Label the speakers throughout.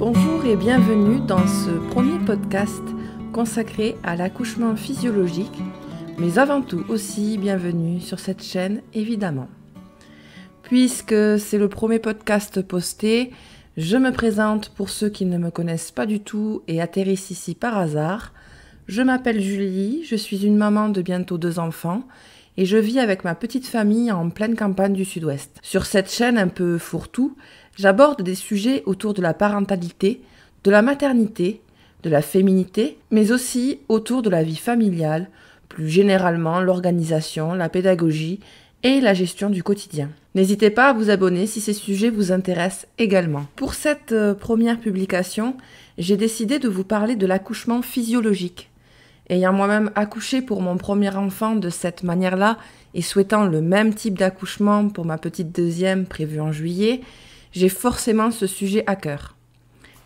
Speaker 1: Bonjour et bienvenue dans ce premier podcast consacré à l'accouchement physiologique, mais avant tout aussi bienvenue sur cette chaîne évidemment. Puisque c'est le premier podcast posté, je me présente pour ceux qui ne me connaissent pas du tout et atterrissent ici par hasard. Je m'appelle Julie, je suis une maman de bientôt deux enfants et je vis avec ma petite famille en pleine campagne du sud-ouest. Sur cette chaîne un peu fourre-tout, j'aborde des sujets autour de la parentalité, de la maternité, de la féminité, mais aussi autour de la vie familiale, plus généralement l'organisation, la pédagogie et la gestion du quotidien. N'hésitez pas à vous abonner si ces sujets vous intéressent également. Pour cette euh, première publication, j'ai décidé de vous parler de l'accouchement physiologique. Ayant moi-même accouché pour mon premier enfant de cette manière-là et souhaitant le même type d'accouchement pour ma petite deuxième prévue en juillet, j'ai forcément ce sujet à cœur.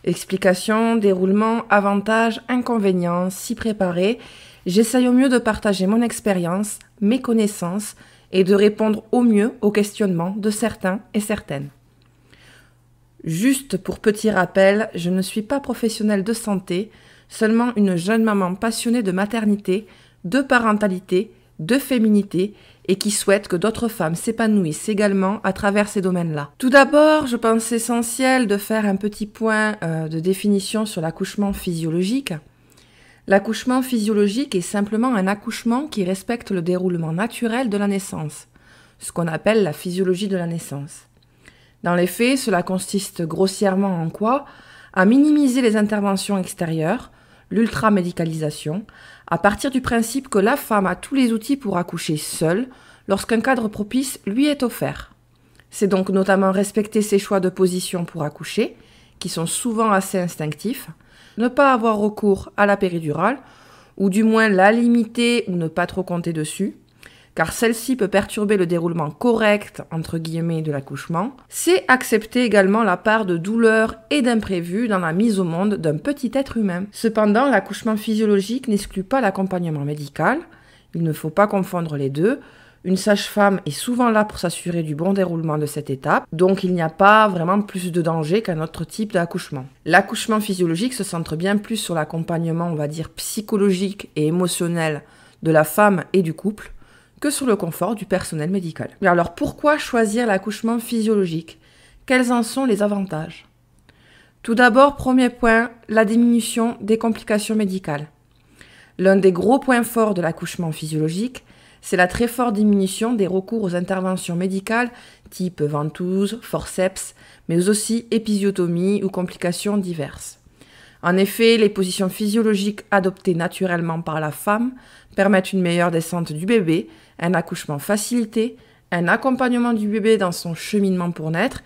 Speaker 1: Explications, déroulement, avantages, inconvénients, s'y préparer, j'essaye au mieux de partager mon expérience, mes connaissances et de répondre au mieux aux questionnements de certains et certaines. Juste pour petit rappel, je ne suis pas professionnelle de santé, seulement une jeune maman passionnée de maternité, de parentalité, de féminité et qui souhaite que d'autres femmes s'épanouissent également à travers ces domaines-là. Tout d'abord, je pense essentiel de faire un petit point euh, de définition sur l'accouchement physiologique. L'accouchement physiologique est simplement un accouchement qui respecte le déroulement naturel de la naissance, ce qu'on appelle la physiologie de la naissance. Dans les faits, cela consiste grossièrement en quoi? À minimiser les interventions extérieures, l'ultramédicalisation, à partir du principe que la femme a tous les outils pour accoucher seule lorsqu'un cadre propice lui est offert. C'est donc notamment respecter ses choix de position pour accoucher, qui sont souvent assez instinctifs, ne pas avoir recours à la péridurale, ou du moins la limiter ou ne pas trop compter dessus, car celle-ci peut perturber le déroulement correct, entre guillemets, de l'accouchement, c'est accepter également la part de douleur et d'imprévu dans la mise au monde d'un petit être humain. Cependant, l'accouchement physiologique n'exclut pas l'accompagnement médical, il ne faut pas confondre les deux, une sage-femme est souvent là pour s'assurer du bon déroulement de cette étape, donc il n'y a pas vraiment plus de danger qu'un autre type d'accouchement. L'accouchement physiologique se centre bien plus sur l'accompagnement, on va dire, psychologique et émotionnel de la femme et du couple, sur le confort du personnel médical. Alors pourquoi choisir l'accouchement physiologique? Quels en sont les avantages? Tout d'abord, premier point, la diminution des complications médicales. L'un des gros points forts de l'accouchement physiologique, c'est la très forte diminution des recours aux interventions médicales type ventouse, forceps, mais aussi épisiotomie ou complications diverses. En effet, les positions physiologiques adoptées naturellement par la femme permettent une meilleure descente du bébé, un accouchement facilité, un accompagnement du bébé dans son cheminement pour naître,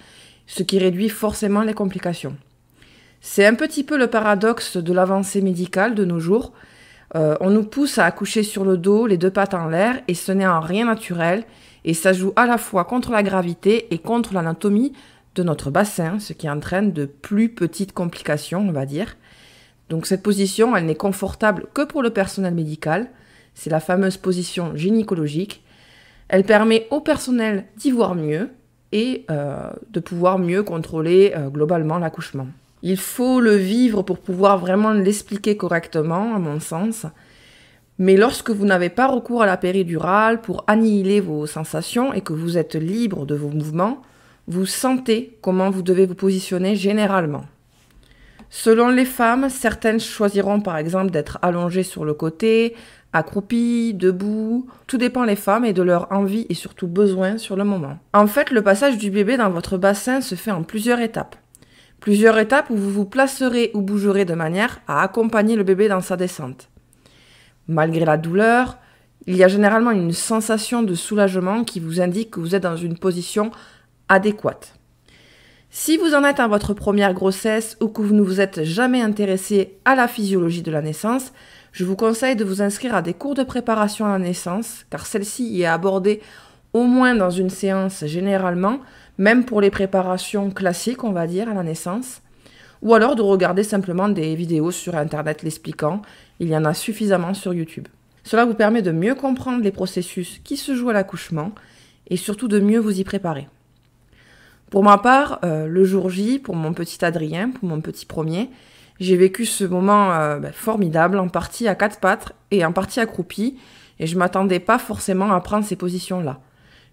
Speaker 1: ce qui réduit forcément les complications. C'est un petit peu le paradoxe de l'avancée médicale de nos jours, euh, on nous pousse à accoucher sur le dos, les deux pattes en l'air, et ce n'est en rien naturel, et ça joue à la fois contre la gravité et contre l'anatomie de notre bassin, ce qui entraîne de plus petites complications, on va dire. Donc cette position, elle n'est confortable que pour le personnel médical, c'est la fameuse position gynécologique. Elle permet au personnel d'y voir mieux et euh, de pouvoir mieux contrôler euh, globalement l'accouchement. Il faut le vivre pour pouvoir vraiment l'expliquer correctement, à mon sens. Mais lorsque vous n'avez pas recours à la péridurale pour annihiler vos sensations et que vous êtes libre de vos mouvements, vous sentez comment vous devez vous positionner généralement. Selon les femmes, certaines choisiront par exemple d'être allongées sur le côté, accroupies, debout. Tout dépend des femmes et de leur envie et surtout besoin sur le moment. En fait, le passage du bébé dans votre bassin se fait en plusieurs étapes. Plusieurs étapes où vous vous placerez ou bougerez de manière à accompagner le bébé dans sa descente. Malgré la douleur, il y a généralement une sensation de soulagement qui vous indique que vous êtes dans une position adéquate. Si vous en êtes à votre première grossesse ou que vous ne vous êtes jamais intéressé à la physiologie de la naissance, je vous conseille de vous inscrire à des cours de préparation à la naissance, car celle-ci y est abordée au moins dans une séance généralement, même pour les préparations classiques, on va dire, à la naissance, ou alors de regarder simplement des vidéos sur Internet l'expliquant, il y en a suffisamment sur YouTube. Cela vous permet de mieux comprendre les processus qui se jouent à l'accouchement et surtout de mieux vous y préparer. Pour ma part, euh, le jour J, pour mon petit Adrien, pour mon petit premier, j'ai vécu ce moment euh, ben, formidable, en partie à quatre pattes et en partie accroupi, et je m'attendais pas forcément à prendre ces positions-là.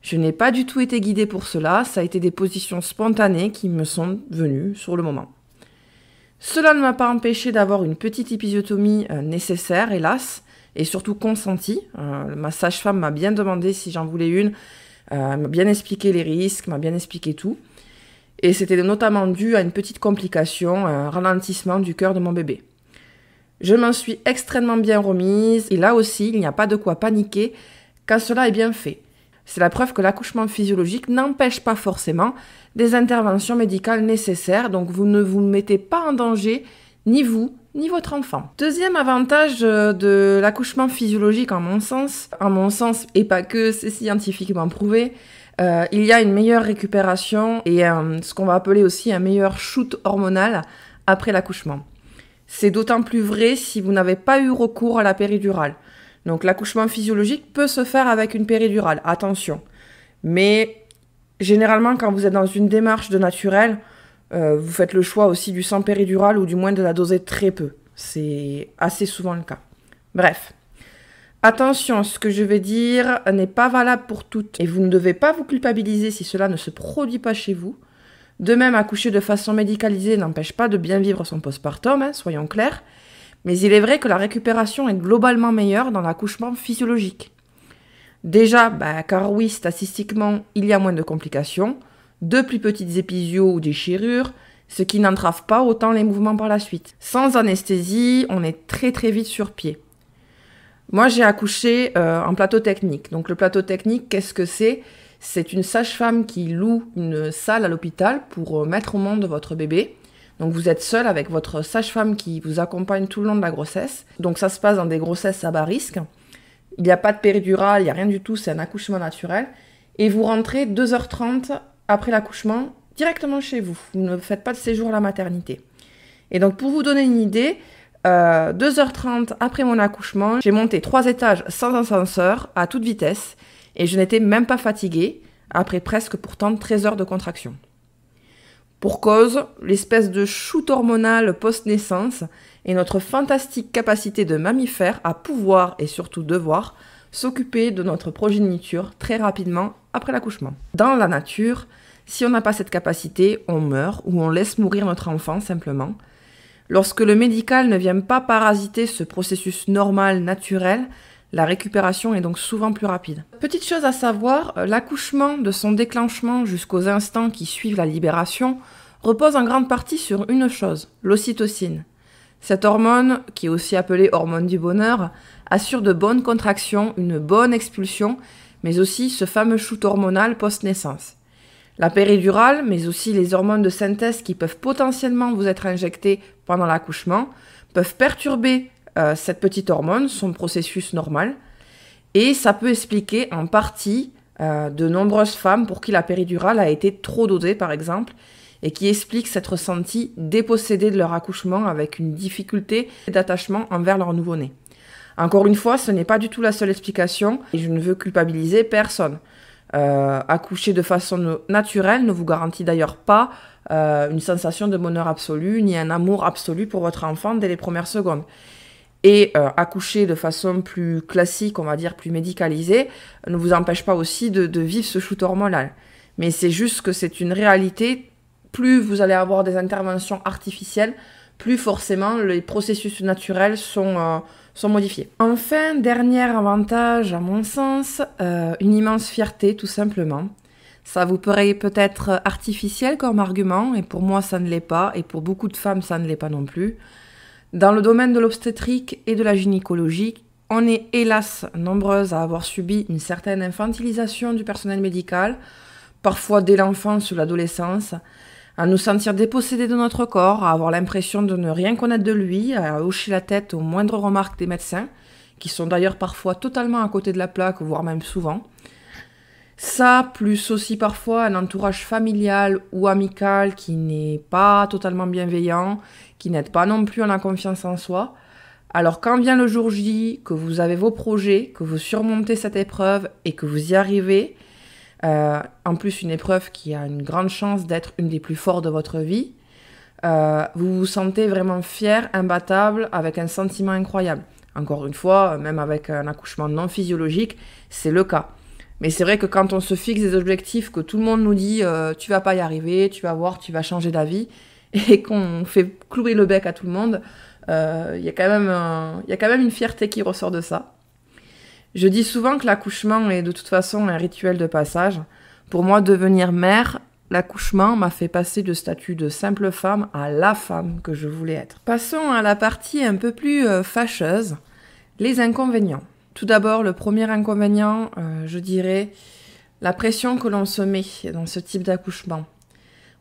Speaker 1: Je n'ai pas du tout été guidée pour cela, ça a été des positions spontanées qui me sont venues sur le moment. Cela ne m'a pas empêché d'avoir une petite épisiotomie euh, nécessaire, hélas, et surtout consentie. ma sage-femme m'a bien demandé si j'en voulais une, m'a bien expliqué les risques, m'a bien expliqué tout. Et c'était notamment dû à une petite complication, un ralentissement du cœur de mon bébé. Je m'en suis extrêmement bien remise, et là aussi, il n'y a pas de quoi paniquer quand cela est bien fait. C'est la preuve que l'accouchement physiologique n'empêche pas forcément des interventions médicales nécessaires, donc vous ne vous mettez pas en danger, ni vous, ni votre enfant. Deuxième avantage euh, de l'accouchement physiologique, en mon sens, en mon sens, et pas que, c'est scientifiquement prouvé, euh, il y a une meilleure récupération et ce qu'on va appeler aussi un meilleur shoot hormonal après l'accouchement. C'est d'autant plus vrai si vous n'avez pas eu recours à la péridurale. Donc l'accouchement physiologique peut se faire avec une péridurale, attention. Mais généralement quand vous êtes dans une démarche de naturel, euh, vous faites le choix aussi du sang péridurale ou du moins de la doser très peu. C'est assez souvent le cas. Bref. Attention, ce que je vais dire n'est pas valable pour toutes et vous ne devez pas vous culpabiliser si cela ne se produit pas chez vous. De même, accoucher de façon médicalisée n'empêche pas de bien vivre son postpartum, hein, soyons clairs, mais il est vrai que la récupération est globalement meilleure dans l'accouchement physiologique. Déjà, bah, car oui, statistiquement, il y a moins de complications, de plus petites épisios ou déchirures, ce qui n'entrave pas autant les mouvements par la suite. Sans anesthésie, on est très très vite sur pied. Moi, j'ai accouché euh, en plateau technique. Donc, le plateau technique, qu'est-ce que c'est? C'est une sage-femme qui loue une salle à l'hôpital pour euh, mettre au monde votre bébé. Donc, vous êtes seul avec votre sage-femme qui vous accompagne tout le long de la grossesse. Donc, ça se passe dans des grossesses à bas risque. Il n'y a pas de péridurale, il n'y a rien du tout, c'est un accouchement naturel. Et vous rentrez 2h30 après l'accouchement directement chez vous. Vous ne faites pas de séjour à la maternité. Et donc, pour vous donner une idée, 2h30 euh, après mon accouchement, j'ai monté trois étages sans ascenseur à toute vitesse et je n'étais même pas fatiguée après presque pourtant 13 heures de contraction. Pour cause, l'espèce de shoot hormonal post-naissance et notre fantastique capacité de mammifère à pouvoir et surtout devoir s'occuper de notre progéniture très rapidement après l'accouchement. Dans la nature, si on n'a pas cette capacité, on meurt ou on laisse mourir notre enfant simplement. Lorsque le médical ne vient pas parasiter ce processus normal, naturel, la récupération est donc souvent plus rapide. Petite chose à savoir, euh, l'accouchement de son déclenchement jusqu'aux instants qui suivent la libération repose en grande partie sur une chose, l'ocytocine. Cette hormone, qui est aussi appelée hormone du bonheur, assure de bonnes contractions, une bonne expulsion, mais aussi ce fameux shoot hormonal post-naissance. La péridurale, mais aussi les hormones de synthèse qui peuvent potentiellement vous être injectées pendant l'accouchement, peuvent perturber euh, cette petite hormone, son processus normal, et ça peut expliquer en partie euh, de nombreuses femmes pour qui la péridurale a été trop dosée, par exemple, et qui expliquent s'être ressenties dépossédées de leur accouchement avec une difficulté d'attachement envers leur nouveau-né. Encore une fois, ce n'est pas du tout la seule explication, et je ne veux culpabiliser personne. Euh, accoucher de façon naturelle ne vous garantit d'ailleurs pas euh, une sensation de bonheur absolu ni un amour absolu pour votre enfant dès les premières secondes. Et euh, accoucher de façon plus classique, on va dire plus médicalisée, ne vous empêche pas aussi de, de vivre ce shoot hormonal. Mais c'est juste que c'est une réalité. Plus vous allez avoir des interventions artificielles, plus forcément les processus naturels sont sont. Enfin, dernier avantage à mon sens, euh, une immense fierté tout simplement. Ça vous paraît peut-être artificiel comme argument, et pour moi ça ne l'est pas, et pour beaucoup de femmes ça ne l'est pas non plus. Dans le domaine de l'obstétrique et de la gynécologie, on est hélas nombreuses à avoir subi une certaine infantilisation du personnel médical, parfois dès l'enfance ou l'adolescence, à nous sentir dépossédés de notre corps, à avoir l'impression de ne rien connaître de lui, à hocher la tête aux moindres remarques des médecins, qui sont d'ailleurs parfois totalement à côté de la plaque, voire même souvent. Ça, plus aussi parfois un entourage familial ou amical qui n'est pas totalement bienveillant, qui n'aide pas non plus à la confiance en soi. Alors quand vient le jour J, que vous avez vos projets, que vous surmontez cette épreuve et que vous y arrivez, Euh, en plus, une épreuve qui a une grande chance d'être une des plus fortes de votre vie. Euh, vous vous sentez vraiment fier, imbattable, avec un sentiment incroyable. Encore une fois, même avec un accouchement non physiologique, c'est le cas. Mais c'est vrai que quand on se fixe des objectifs, que tout le monde nous dit euh, tu vas pas y arriver, tu vas voir, tu vas changer d'avis, et qu'on fait clouer le bec à tout le monde, il y, a quand même une fierté qui ressort de ça. Je dis souvent que l'accouchement est de toute façon un rituel de passage. Pour moi, devenir mère, l'accouchement m'a fait passer de statut de simple femme à la femme que je voulais être. Passons à la partie un peu plus euh, fâcheuse, les inconvénients. Tout d'abord, le premier inconvénient, euh, je dirais, la pression que l'on se met dans ce type d'accouchement.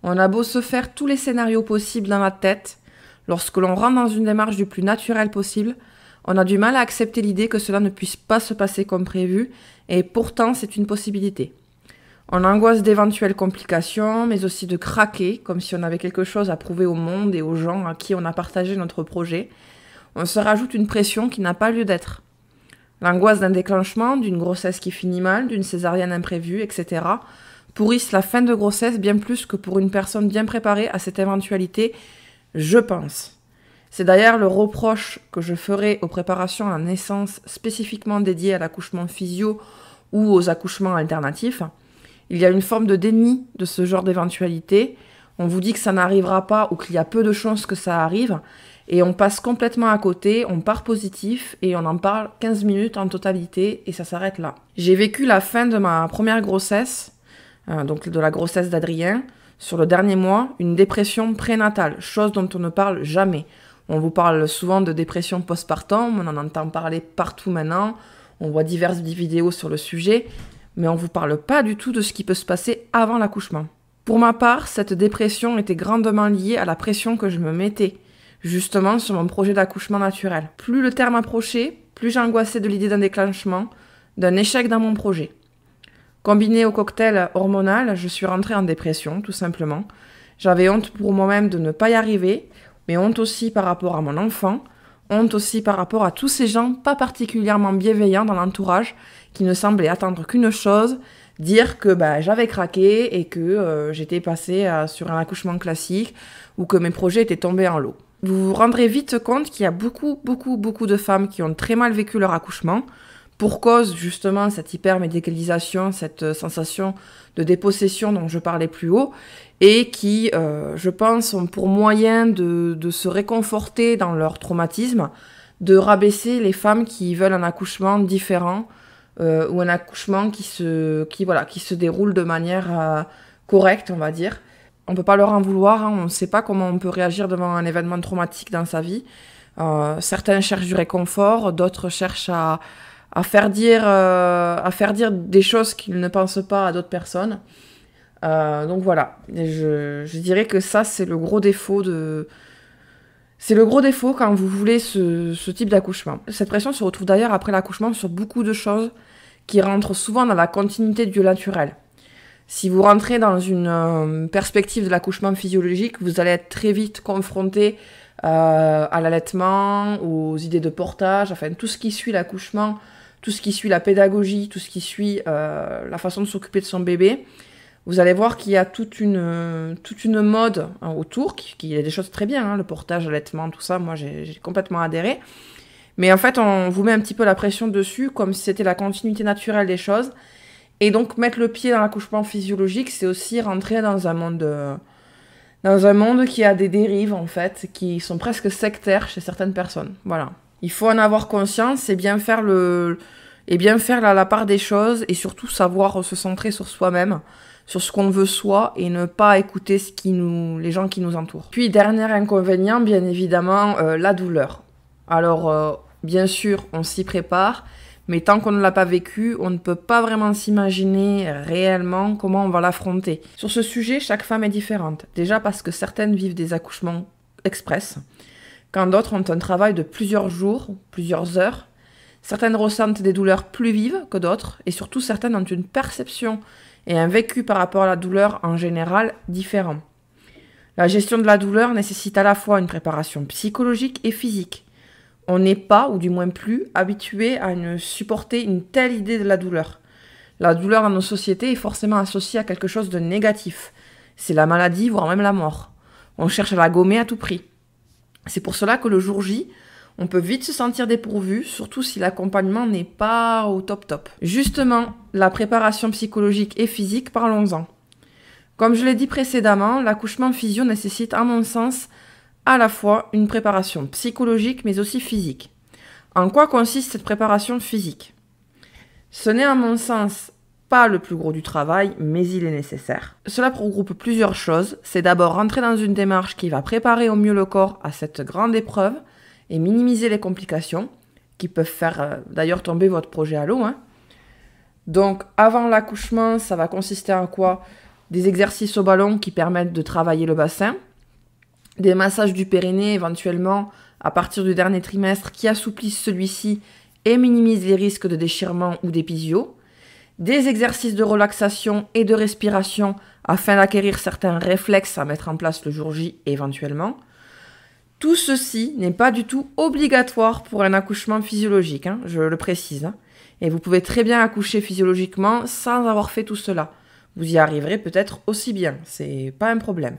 Speaker 1: On a beau se faire tous les scénarios possibles dans la tête, lorsque l'on rentre dans une démarche du plus naturel possible, on a du mal à accepter l'idée que cela ne puisse pas se passer comme prévu, et pourtant c'est une possibilité. On angoisse d'éventuelles complications, mais aussi de craquer, comme si on avait quelque chose à prouver au monde et aux gens à qui on a partagé notre projet. On se rajoute une pression qui n'a pas lieu d'être. L'angoisse d'un déclenchement, d'une grossesse qui finit mal, d'une césarienne imprévue, etc., pourrissent la fin de grossesse bien plus que pour une personne bien préparée à cette éventualité, je pense. C'est d'ailleurs le reproche que je ferai aux préparations à la naissance spécifiquement dédiées à l'accouchement physio ou aux accouchements alternatifs. Il y a une forme de déni de ce genre d'éventualité. On vous dit que ça n'arrivera pas ou qu'il y a peu de chances que ça arrive. Et on passe complètement à côté, on part positif et on en parle 15 minutes en totalité et ça s'arrête là. J'ai vécu la fin de ma première grossesse, euh, donc de la grossesse d'Adrien, sur le dernier mois, une dépression prénatale, chose dont on ne parle jamais. On vous parle souvent de dépression postpartum, on en entend parler partout maintenant, on voit diverses vidéos sur le sujet, mais on ne vous parle pas du tout de ce qui peut se passer avant l'accouchement. Pour ma part, cette dépression était grandement liée à la pression que je me mettais, justement sur mon projet d'accouchement naturel. Plus le terme approchait, plus j'angoissais de l'idée d'un déclenchement, d'un échec dans mon projet. Combiné au cocktail hormonal, je suis rentrée en dépression, tout simplement. J'avais honte pour moi-même de ne pas y arriver, mais honte aussi par rapport à mon enfant, honte aussi par rapport à tous ces gens pas particulièrement bienveillants dans l'entourage qui ne semblaient attendre qu'une chose, dire que bah, j'avais craqué et que euh, j'étais passée sur un accouchement classique ou que mes projets étaient tombés en l'eau. Vous vous rendrez vite compte qu'il y a beaucoup, beaucoup, beaucoup de femmes qui ont très mal vécu leur accouchement, pour cause justement cette hypermédicalisation, cette euh, sensation de dépossession dont je parlais plus haut, et qui, euh, je pense, ont pour moyen de, se réconforter dans leur traumatisme, de rabaisser les femmes qui veulent un accouchement différent euh, ou un accouchement qui se, qui, voilà, qui se déroule de manière correcte, on va dire. On peut pas leur en vouloir, hein, on ne sait pas comment on peut réagir devant un événement traumatique dans sa vie. certains cherchent du réconfort, d'autres cherchent à, à faire dire, euh, à faire dire des choses qu'ils ne pensent pas à d'autres personnes. Euh, donc voilà, je, dirais que ça c'est le gros défaut de, c'est le gros défaut quand vous voulez ce, ce type d'accouchement. Cette pression se retrouve d'ailleurs après l'accouchement sur beaucoup de choses qui rentrent souvent dans la continuité du naturel. Si vous rentrez dans une euh, perspective de l'accouchement physiologique, vous allez être très vite confronté à l'allaitement, aux idées de portage, enfin tout ce qui suit l'accouchement tout ce qui suit la pédagogie, tout ce qui suit euh, la façon de s'occuper de son bébé, vous allez voir qu'il y a toute une, toute une mode hein, autour, qui, y a des choses très bien, hein, le portage, l'allaitement, tout ça, moi j'ai complètement adhéré. Mais en fait, on vous met un petit peu la pression dessus, comme si c'était la continuité naturelle des choses. Et donc, mettre le pied dans l'accouchement physiologique, c'est aussi rentrer dans un monde... dans un monde qui a des dérives, en fait, qui sont presque sectaires chez certaines personnes. Voilà. Il faut en avoir conscience et bien faire la, part des choses et surtout savoir se centrer sur soi-même, sur ce qu'on veut soi et ne pas écouter ce qui nous, les gens qui nous entourent. Puis dernier inconvénient, bien évidemment, euh, la douleur. Alors euh, bien sûr, on s'y prépare, mais tant qu'on ne l'a pas vécu, on ne peut pas vraiment s'imaginer réellement comment on va l'affronter. Sur ce sujet, chaque femme est différente. Déjà parce que certaines vivent des accouchements express, quand d'autres ont un travail de plusieurs jours, plusieurs heures. Certaines ressentent des douleurs plus vives que d'autres, et surtout certaines ont une perception et un vécu par rapport à la douleur en général différent. La gestion de la douleur nécessite à la fois une préparation psychologique et physique. On n'est pas, ou du moins plus, habitué à supporter une telle idée de la douleur. La douleur dans nos sociétés est forcément associée à quelque chose de négatif. C'est la maladie, voire même la mort. On cherche à la gommer à tout prix. C'est pour cela que le jour J, on peut vite se sentir dépourvu, surtout si l'accompagnement n'est pas au top top. Justement, la préparation psychologique et physique, parlons-en. Comme je l'ai dit précédemment, l'accouchement physio nécessite, à mon sens, à la fois une préparation psychologique mais aussi physique. En quoi consiste cette préparation physique? Ce n'est à mon sens pas le plus gros du travail, mais il est nécessaire. Cela regroupe plusieurs choses. C'est d'abord rentrer dans une démarche qui va préparer au mieux le corps à cette grande épreuve, et minimiser les complications qui peuvent faire euh, d'ailleurs tomber votre projet à l'eau. Hein. Donc avant l'accouchement, ça va consister en quoi? Des exercices au ballon qui permettent de travailler le bassin, des massages du périnée éventuellement à partir du dernier trimestre qui assouplissent celui-ci et minimisent les risques de déchirement ou d'épisio, des exercices de relaxation et de respiration afin d'acquérir certains réflexes à mettre en place le jour J éventuellement, tout ceci n'est pas du tout obligatoire pour un accouchement physiologique, hein, je le précise. Hein. Et vous pouvez très bien accoucher physiologiquement sans avoir fait tout cela. Vous y arriverez peut-être aussi bien, c'est pas un problème.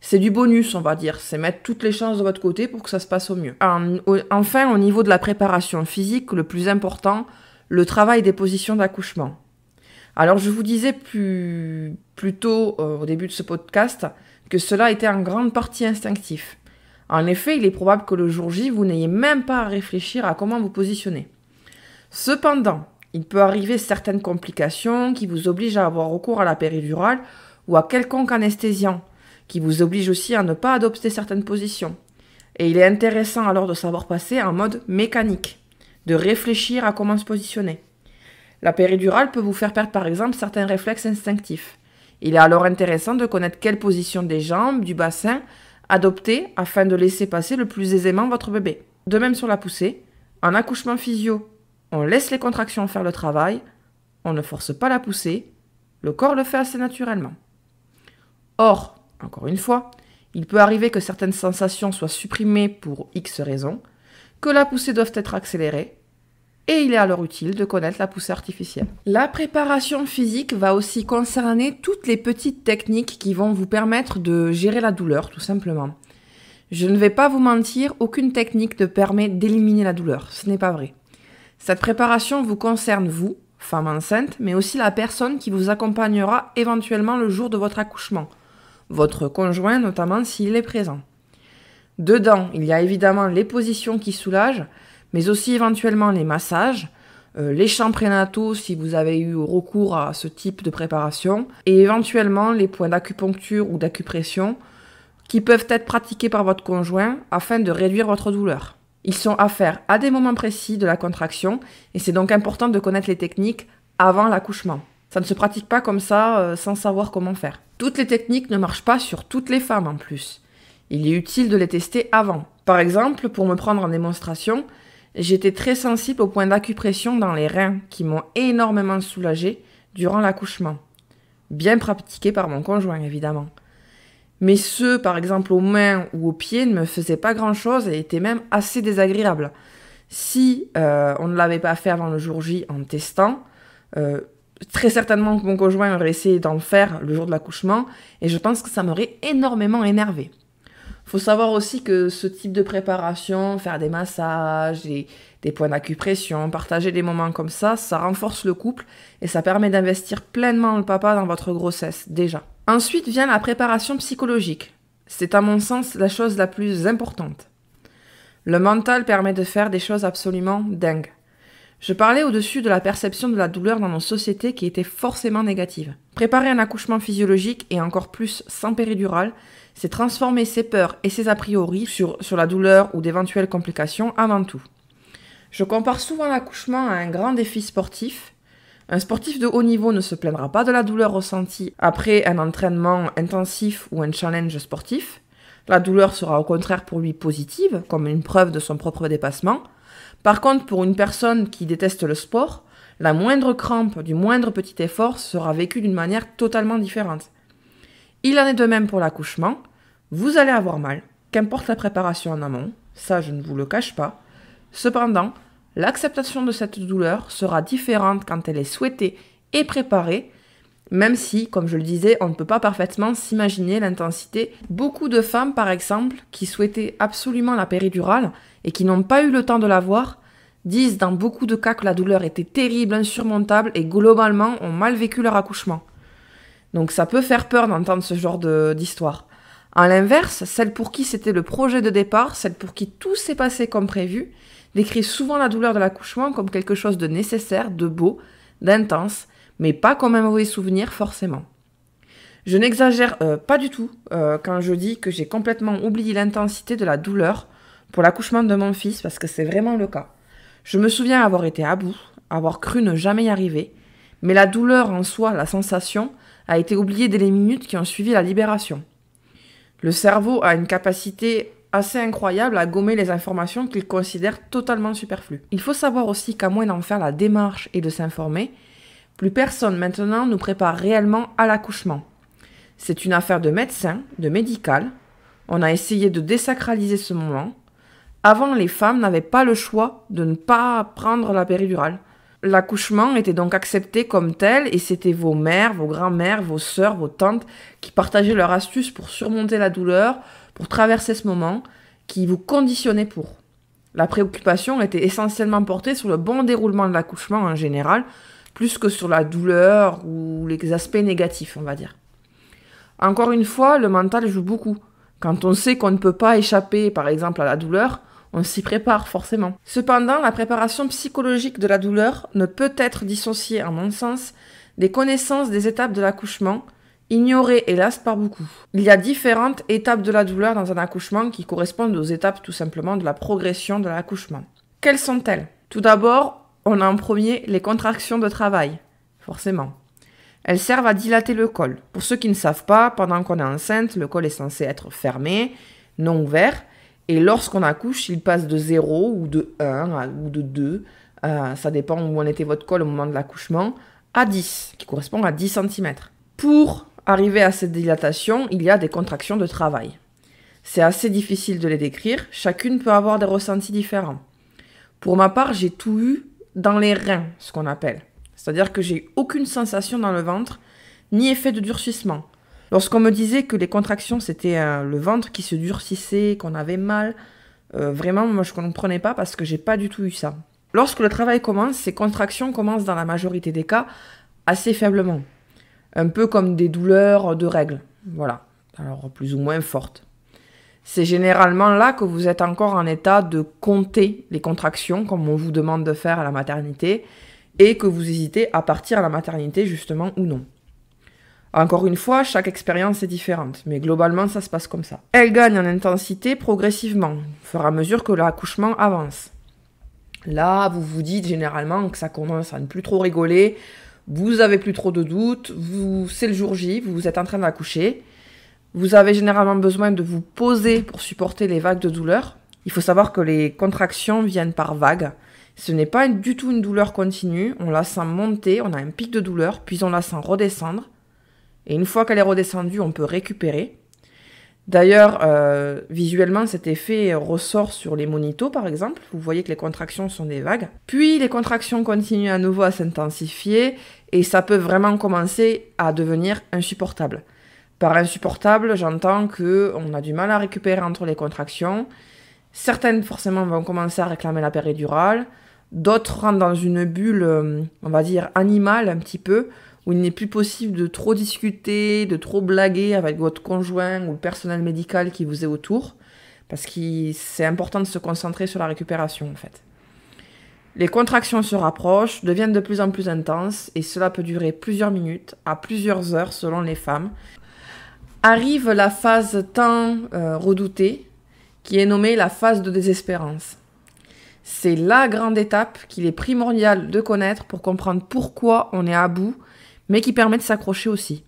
Speaker 1: C'est du bonus, on va dire, c'est mettre toutes les chances de votre côté pour que ça se passe au mieux. enfin, au niveau de la préparation physique, le plus important, le travail des positions d'accouchement. Alors, je vous disais plus, tôt euh, au début de ce podcast que cela était en grande partie instinctif. En effet, il est probable que le jour J, vous n'ayez même pas à réfléchir à comment vous positionner. Cependant, il peut arriver certaines complications qui vous obligent à avoir recours à la péridurale ou à quelconque anesthésiant, qui vous oblige aussi à ne pas adopter certaines positions. Et il est intéressant alors de savoir passer en mode mécanique, de réfléchir à comment se positionner. La péridurale peut vous faire perdre par exemple certains réflexes instinctifs. Il est alors intéressant de connaître quelle position des jambes, du bassin, adopter afin de laisser passer le plus aisément votre bébé. De même sur la poussée, en accouchement physio, on laisse les contractions faire le travail, on ne force pas la poussée, le corps le fait assez naturellement. Or, encore une fois, il peut arriver que certaines sensations soient supprimées pour X raisons, que la poussée doive être accélérée, et il est alors utile de connaître la poussée artificielle. La préparation physique va aussi concerner toutes les petites techniques qui vont vous permettre de gérer la douleur, tout simplement. Je ne vais pas vous mentir, aucune technique ne permet d'éliminer la douleur, ce n'est pas vrai. Cette préparation vous concerne vous, femme enceinte, mais aussi la personne qui vous accompagnera éventuellement le jour de votre accouchement, votre conjoint notamment s'il est présent. Dedans, il y a évidemment les positions qui soulagent, mais aussi éventuellement les massages, euh, les champs prénataux si vous avez eu recours à ce type de préparation, et éventuellement les points d'acupuncture ou d'acupression qui peuvent être pratiqués par votre conjoint afin de réduire votre douleur. Ils sont à faire à des moments précis de la contraction et c'est donc important de connaître les techniques avant l'accouchement. Ça ne se pratique pas comme ça euh, sans savoir comment faire. Toutes les techniques ne marchent pas sur toutes les femmes en plus. Il est utile de les tester avant. Par exemple, pour me prendre en démonstration, J'étais très sensible au point d'acupression dans les reins qui m'ont énormément soulagé durant l'accouchement. Bien pratiqué par mon conjoint, évidemment. Mais ceux, par exemple, aux mains ou aux pieds, ne me faisaient pas grand-chose et étaient même assez désagréables. Si euh, on ne l'avait pas fait avant le jour J en testant, euh, très certainement que mon conjoint aurait essayé d'en faire le jour de l'accouchement et je pense que ça m'aurait énormément énervé savoir aussi que ce type de préparation, faire des massages, des, des points d'acupression, partager des moments comme ça, ça renforce le couple et ça permet d'investir pleinement le papa dans votre grossesse, déjà. Ensuite vient la préparation psychologique. C'est à mon sens la chose la plus importante. Le mental permet de faire des choses absolument dingues. Je parlais au-dessus de la perception de la douleur dans nos sociétés qui était forcément négative. Préparer un accouchement physiologique et encore plus sans péridurale, c'est transformer ses peurs et ses a priori sur, sur la douleur ou d'éventuelles complications avant tout. Je compare souvent l'accouchement à un grand défi sportif. Un sportif de haut niveau ne se plaindra pas de la douleur ressentie après un entraînement intensif ou un challenge sportif. La douleur sera au contraire pour lui positive, comme une preuve de son propre dépassement. Par contre, pour une personne qui déteste le sport, la moindre crampe du moindre petit effort sera vécue d'une manière totalement différente. Il en est de même pour l'accouchement. Vous allez avoir mal, qu'importe la préparation en amont, ça je ne vous le cache pas. Cependant, l'acceptation de cette douleur sera différente quand elle est souhaitée et préparé, même si, comme je le disais, on ne peut pas parfaitement s'imaginer l'intensité. Beaucoup de femmes, par exemple, qui souhaitaient absolument la péridurale et qui n'ont pas eu le temps de la voir, disent dans beaucoup de cas que la douleur était terrible, insurmontable et globalement ont mal vécu leur accouchement. Donc ça peut faire peur d'entendre ce genre d'histoire. À l'inverse, celles pour qui c'était le projet de départ, celles pour qui tout s'est passé comme prévu, décrivent souvent la douleur de l'accouchement comme quelque chose de nécessaire, de beau, d'intense, mais pas comme un mauvais souvenir forcément. Je n'exagère euh, pas du tout euh, quand je dis que j'ai complètement oublié l'intensité de la douleur pour l'accouchement de mon fils, parce que c'est vraiment le cas. Je me souviens avoir été à bout, avoir cru ne jamais y arriver, mais la douleur en soi, la sensation, a été oubliée dès les minutes qui ont suivi la libération. Le cerveau a une capacité assez incroyable à gommer les informations qu'il considère totalement superflues. Il faut savoir aussi qu'à moins d'en faire la démarche et de s'informer, plus personne maintenant nous prépare réellement à l'accouchement. C'est une affaire de médecin, de médical. On a essayé de désacraliser ce moment. Avant, les femmes n'avaient pas le choix de ne pas prendre la péridurale. L'accouchement était donc accepté comme tel et c'était vos mères, vos grands-mères, vos sœurs, vos tantes qui partageaient leurs astuces pour surmonter la douleur, pour traverser ce moment, qui vous conditionnaient pour. La préoccupation était essentiellement portée sur le bon déroulement de l'accouchement en général, plus que sur la douleur ou les aspects négatifs, on va dire. Encore une fois, le mental joue beaucoup. Quand on sait qu'on ne peut pas échapper, par exemple, à la douleur, on s'y prépare forcément. Cependant, la préparation psychologique de la douleur ne peut être dissociée, à mon sens, des connaissances des étapes de l'accouchement, ignorées hélas par beaucoup. Il y a différentes étapes de la douleur dans un accouchement qui correspondent aux étapes tout simplement de la progression de l'accouchement. Quelles sont-elles? Tout d'abord, on a en premier les contractions de travail, forcément. Elles servent à dilater le col. Pour ceux qui ne savent pas, pendant qu'on est enceinte, le col est censé être fermé, non ouvert, et lorsqu'on accouche, il passe de 0 ou de 1 ou de 2, euh, ça dépend où en était votre col au moment de l'accouchement, à 10, qui correspond à 10 cm. Pour arriver à cette dilatation, il y a des contractions de travail. C'est assez difficile de les décrire, chacune peut avoir des ressentis différents. Pour ma part, j'ai tout eu dans les reins, ce qu'on appelle. C'est-à-dire que j'ai aucune sensation dans le ventre, ni effet de durcissement. Lorsqu'on me disait que les contractions, c'était euh, le ventre qui se durcissait, qu'on avait mal, euh, vraiment, moi, je ne comprenais pas parce que j'ai pas du tout eu ça. Lorsque le travail commence, ces contractions commencent dans la majorité des cas assez faiblement. Un peu comme des douleurs de règles. Voilà. Alors, plus ou moins fortes. C'est généralement là que vous êtes encore en état de compter les contractions, comme on vous demande de faire à la maternité, et que vous hésitez à partir à la maternité justement ou non. Encore une fois, chaque expérience est différente, mais globalement ça se passe comme ça. Elle gagne en intensité progressivement, au fur et à mesure que l'accouchement avance. Là, vous vous dites généralement que ça commence à ne plus trop rigoler, vous avez plus trop de doutes, vous, c'est le jour J, vous êtes en train d'accoucher, vous avez généralement besoin de vous poser pour supporter les vagues de douleur. Il faut savoir que les contractions viennent par vagues. Ce n'est pas du tout une douleur continue. On la sent monter, on a un pic de douleur, puis on la sent redescendre. Et une fois qu'elle est redescendue, on peut récupérer. D'ailleurs, euh, visuellement, cet effet ressort sur les monitos, par exemple. Vous voyez que les contractions sont des vagues. Puis les contractions continuent à nouveau à s'intensifier et ça peut vraiment commencer à devenir insupportable. Par insupportable, j'entends que on a du mal à récupérer entre les contractions. Certaines forcément vont commencer à réclamer la péridurale, d'autres rentrent dans une bulle, euh, on va dire animale un petit peu, où il n'est plus possible de trop discuter, de trop blaguer avec votre conjoint ou le personnel médical qui vous est autour, parce que c'est important de se concentrer sur la récupération en fait. Les contractions se rapprochent, deviennent de plus en plus intenses, et cela peut durer plusieurs minutes à plusieurs heures selon les femmes. Arrive la phase tant euh, redoutée, qui est nommée la phase de désespérance. C'est la grande étape qu'il est primordial de connaître pour comprendre pourquoi on est à bout, mais qui permet de s'accrocher aussi.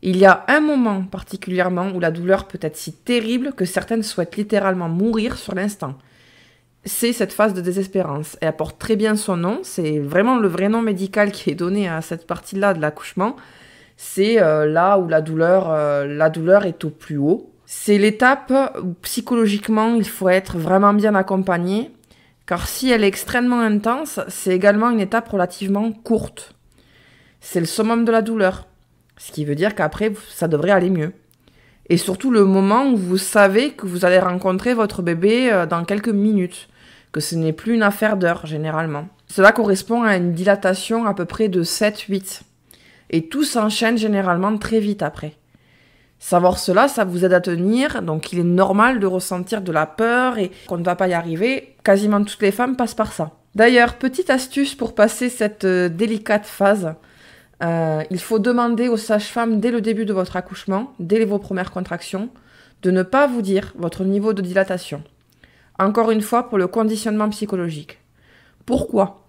Speaker 1: Il y a un moment particulièrement où la douleur peut être si terrible que certaines souhaitent littéralement mourir sur l'instant. C'est cette phase de désespérance. Elle apporte très bien son nom, c'est vraiment le vrai nom médical qui est donné à cette partie-là de l'accouchement c'est euh, là où la douleur, euh, la douleur est au plus haut. C'est l'étape où psychologiquement il faut être vraiment bien accompagné, car si elle est extrêmement intense, c'est également une étape relativement courte. c'est le summum de la douleur. Ce qui veut dire qu'après, ça devrait aller mieux. Et surtout le moment où vous savez que vous allez rencontrer votre bébé euh, dans quelques minutes, que ce n'est plus une affaire d'heure généralement. Cela correspond à une dilatation à peu près de 7-8. Et tout s'enchaîne généralement très vite après. Savoir cela, ça vous aide à tenir, donc il est normal de ressentir de la peur et qu'on ne va pas y arriver. Quasiment toutes les femmes passent par ça. D'ailleurs, petite astuce pour passer cette euh, délicate phase, euh, il faut demander aux sages-femmes dès le début de votre accouchement, dès vos premières contractions, de ne pas vous dire votre niveau de dilatation. Encore une fois, pour le conditionnement psychologique. Pourquoi?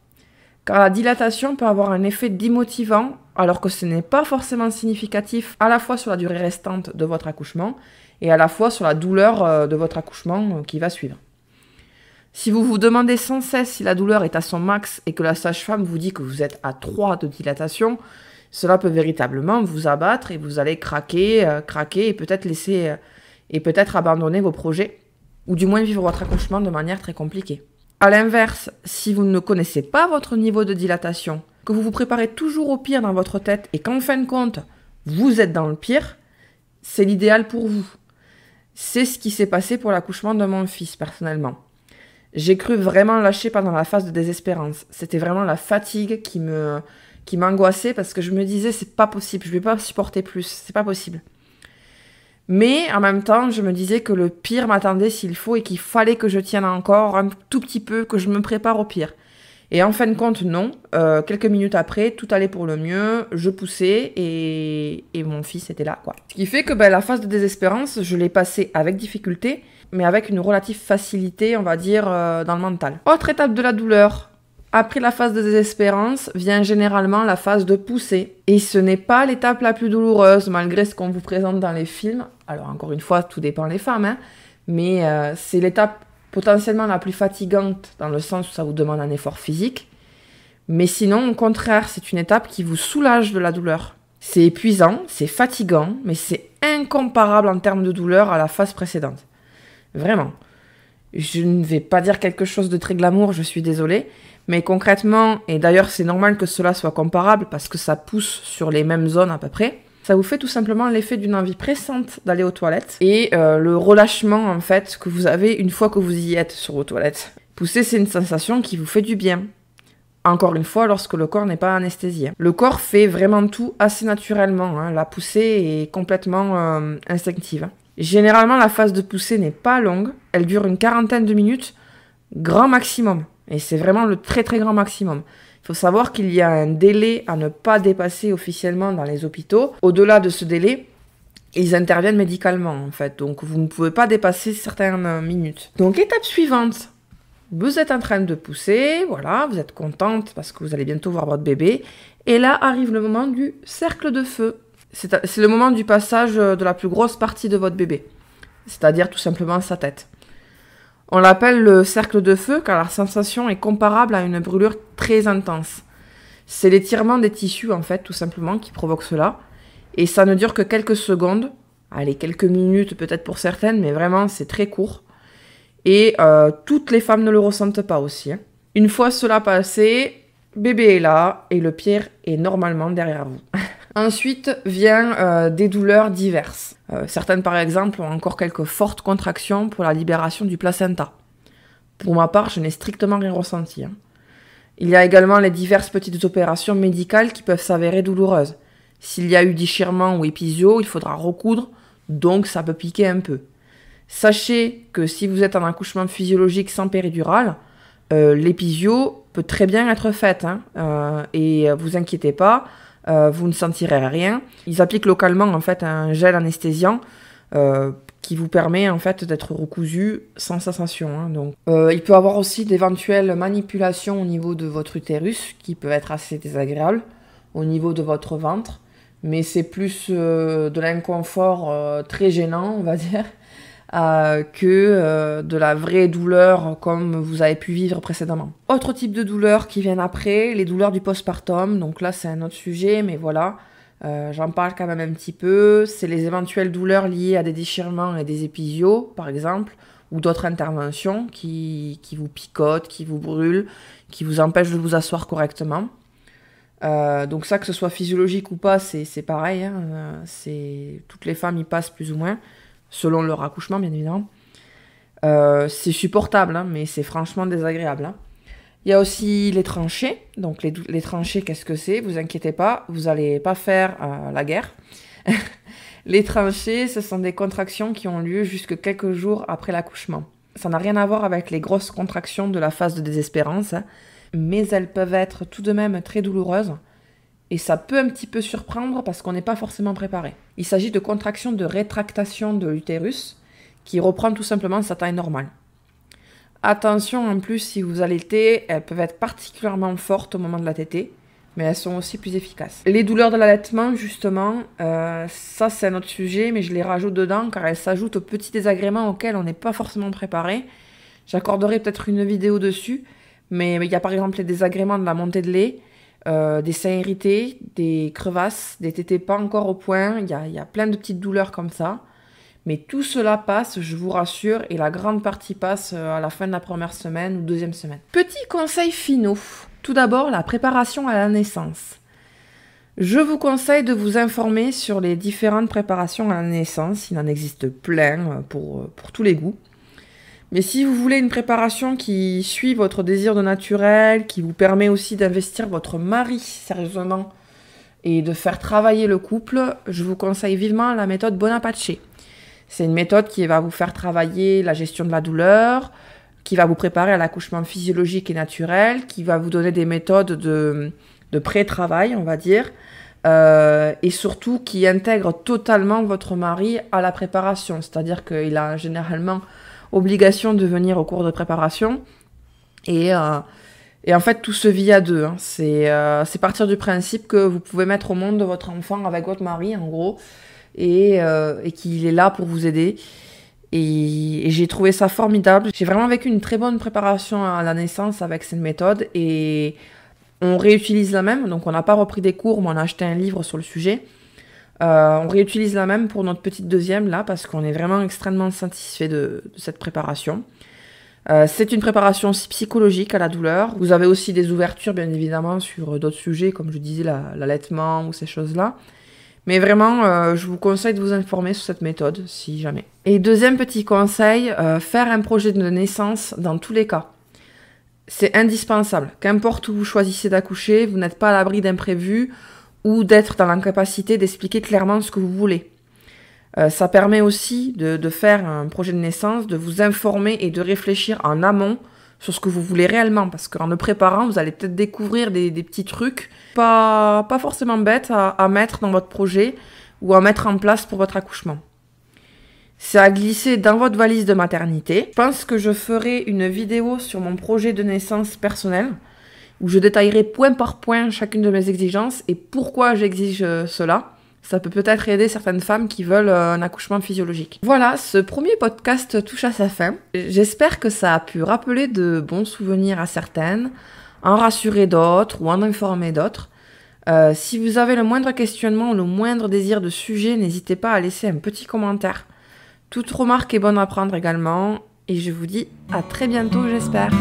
Speaker 1: Car la dilatation peut avoir un effet démotivant alors que ce n'est pas forcément significatif à la fois sur la durée restante de votre accouchement et à la fois sur la douleur euh, de votre accouchement euh, qui va suivre. Si vous vous demandez sans cesse si la douleur est à son max et que la sage-femme vous dit que vous êtes à 3 de dilatation, cela peut véritablement vous abattre et vous allez craquer, euh, craquer et peut-être laisser et peut-être abandonner vos projets ou du moins vivre votre accouchement de manière très compliquée. A l'inverse, si vous ne connaissez pas votre niveau de dilatation que vous vous préparez toujours au pire dans votre tête et qu'en fin de compte, vous êtes dans le pire, c'est l'idéal pour vous. C'est ce qui s'est passé pour l'accouchement de mon fils, personnellement. J'ai cru vraiment lâcher pendant la phase de désespérance. C'était vraiment la fatigue qui me qui m'angoissait parce que je me disais c'est pas possible, je vais pas supporter plus, c'est pas possible. Mais en même temps, je me disais que le pire m'attendait s'il faut et qu'il fallait que je tienne encore un tout petit peu, que je me prépare au pire. Et en fin de compte, non. Euh, quelques minutes après, tout allait pour le mieux. Je poussais et, mon fils était là, quoi. Ce qui fait que ben, la phase de désespérance, je l'ai passée avec difficulté, mais avec une relative facilité, on va dire, euh, dans le mental. Autre étape de la douleur. Après la phase de désespérance vient généralement la phase de poussée. Et ce n'est pas l'étape la plus douloureuse, malgré ce qu'on vous présente dans les films. Alors encore une fois, tout dépend des femmes, hein. mais euh, c'est l'étape potentiellement la plus fatigante dans le sens où ça vous demande un effort physique. Mais sinon, au contraire, c'est une étape qui vous soulage de la douleur. C'est épuisant, c'est fatigant, mais c'est incomparable en termes de douleur à la phase précédente. Vraiment. Je ne vais pas dire quelque chose de très glamour, je suis désolée, mais concrètement, et d'ailleurs c'est normal que cela soit comparable parce que ça pousse sur les mêmes zones à peu près, ça vous fait tout simplement l'effet d'une envie pressante d'aller aux toilettes et euh, le relâchement en fait que vous avez une fois que vous y êtes sur vos toilettes. Pousser, c'est une sensation qui vous fait du bien. Encore une fois, lorsque le corps n'est pas anesthésié. Le corps fait vraiment tout assez naturellement. Hein. La poussée est complètement euh, instinctive. Généralement, la phase de poussée n'est pas longue. Elle dure une quarantaine de minutes, grand maximum. Et c'est vraiment le très très grand maximum. Il faut savoir qu'il y a un délai à ne pas dépasser officiellement dans les hôpitaux. Au-delà de ce délai, ils interviennent médicalement en fait. Donc vous ne pouvez pas dépasser certaines minutes. Donc étape suivante. Vous êtes en train de pousser, voilà, vous êtes contente parce que vous allez bientôt voir votre bébé. Et là arrive le moment du cercle de feu. C'est le moment du passage de la plus grosse partie de votre bébé. C'est-à-dire tout simplement sa tête. On l'appelle le cercle de feu car la sensation est comparable à une brûlure très intense. C'est l'étirement des tissus en fait tout simplement qui provoque cela. Et ça ne dure que quelques secondes, allez quelques minutes peut-être pour certaines, mais vraiment c'est très court. Et euh, toutes les femmes ne le ressentent pas aussi. Hein. Une fois cela passé, bébé est là et le pire est normalement derrière vous. Ensuite vient euh, des douleurs diverses. Euh, certaines, par exemple, ont encore quelques fortes contractions pour la libération du placenta. Pour ma part, je n'ai strictement rien ressenti. Hein. Il y a également les diverses petites opérations médicales qui peuvent s'avérer douloureuses. S'il y a eu déchirement ou épisio, il faudra recoudre, donc ça peut piquer un peu. Sachez que si vous êtes en accouchement physiologique sans péridurale, euh, l'épisio peut très bien être faite. Hein, euh, et vous inquiétez pas, vous ne sentirez rien. Ils appliquent localement en fait un gel anesthésiant euh, qui vous permet en fait d'être recousu sans sensation. Hein, donc, euh, il peut avoir aussi d'éventuelles manipulations au niveau de votre utérus qui peuvent être assez désagréables au niveau de votre ventre, mais c'est plus de l'inconfort très gênant, on va dire, euh, que euh, de la vraie douleur comme vous avez pu vivre précédemment. Autre type de douleurs qui viennent après, les douleurs du postpartum. Donc là, c'est un autre sujet, mais voilà, euh, j'en parle quand même un petit peu. C'est les éventuelles douleurs liées à des déchirements et des épisios, par exemple, ou d'autres interventions qui, vous picotent, qui vous brûlent, qui vous empêchent de vous asseoir correctement. Donc ça, que ce soit physiologique ou pas, c'est pareil. Hein. Toutes les femmes y passent plus ou moins, selon leur accouchement, bien évidemment. Euh, c'est supportable, hein, mais c'est franchement désagréable. Hein. Il y a aussi les tranchées. Donc les, tranchées, qu'est-ce que c'est? Vous inquiétez pas, vous n'allez pas faire la guerre. les tranchées, ce sont des contractions qui ont lieu jusque quelques jours après l'accouchement. Ça n'a rien à voir avec les grosses contractions de la phase de désespérance mais elles peuvent être tout de même très douloureuses et ça peut un petit peu surprendre parce qu'on n'est pas forcément préparé. Il s'agit de contractions de rétractation de l'utérus qui reprend tout simplement sa taille normale. Attention en plus si vous allaitez, elles peuvent être particulièrement fortes au moment de la tétée, mais elles sont aussi plus efficaces. Les douleurs de l'allaitement, justement, euh, ça c'est un autre sujet, mais je les rajoute dedans car elles s'ajoutent aux petits désagréments auxquels on n'est pas forcément préparé. J'accorderai peut-être une vidéo dessus, mais il y a par exemple les désagréments de la montée de lait, euh, des seins irrités, des crevasses, des tétés pas encore au point. Il y a, y a, plein de petites douleurs comme ça. Mais tout cela passe, je vous rassure, et la grande partie passe euh, à la fin de la première semaine ou deuxième semaine. Petits conseils finaux. Tout d'abord, la préparation à la naissance. Je vous conseille de vous informer sur les différentes préparations à la naissance. Il en existe plein euh, pour, pour tous les goûts. Mais si vous voulez une préparation qui suit votre désir de naturel, qui vous permet aussi d'investir votre mari sérieusement et de faire travailler le couple, je vous conseille vivement la méthode Bonaparte. C'est une méthode qui va vous faire travailler la gestion de la douleur, qui va vous préparer à l'accouchement physiologique et naturel, qui va vous donner des méthodes de, pré-travail, on va dire, euh, et surtout qui intègre totalement votre mari à la préparation. C'est-à-dire qu'il a généralement obligation de venir au cours de préparation. Et, euh, en fait, tout se vit à deux. Hein. Euh, c'est partir du principe que vous pouvez mettre au monde votre enfant avec votre mari, en gros, et, euh, et qu'il est là pour vous aider. Et, j'ai trouvé ça formidable. J'ai vraiment vécu une très bonne préparation à la naissance avec cette méthode. Et on réutilise la même. Donc, on n'a pas repris des cours, mais on a acheté un livre sur le sujet. Euh, on réutilise la même pour notre petite deuxième là parce qu'on est vraiment extrêmement satisfait de, cette préparation. Euh, c'est une préparation psychologique à la douleur. Vous avez aussi des ouvertures bien évidemment sur d'autres sujets comme je disais l'allaitement ou ces choses-là. Mais vraiment, euh, je vous conseille de vous informer sur cette méthode si jamais. Et deuxième petit conseil, faire un projet de naissance dans tous les cas. C'est indispensable. Qu'importe où vous choisissez d'accoucher, vous n'êtes pas à l'abri d'imprévus ou d'être dans l'incapacité d'expliquer clairement ce que vous voulez. Euh, ça permet aussi de, faire un projet de naissance, de vous informer et de réfléchir en amont sur ce que vous voulez réellement. Parce qu'en le préparant, vous allez peut-être découvrir des, petits trucs pas, pas forcément bêtes à, à, mettre dans votre projet ou à mettre en place pour votre accouchement. C'est à glisser dans votre valise de maternité. Je pense que je ferai une vidéo sur mon projet de naissance personnel où je détaillerai point par point chacune de mes exigences et pourquoi j'exige euh, cela. Ça peut peut-être aider certaines femmes qui veulent euh, un accouchement physiologique. Voilà, ce premier podcast touche à sa fin. J'espère que ça a pu rappeler de bons souvenirs à certaines, en rassurer d'autres ou en informer d'autres. Euh, si vous avez le moindre questionnement ou le moindre désir de sujet, n'hésitez pas à laisser un petit commentaire. Toute remarque est bonne à prendre également. Et je vous dis à très bientôt, j'espère.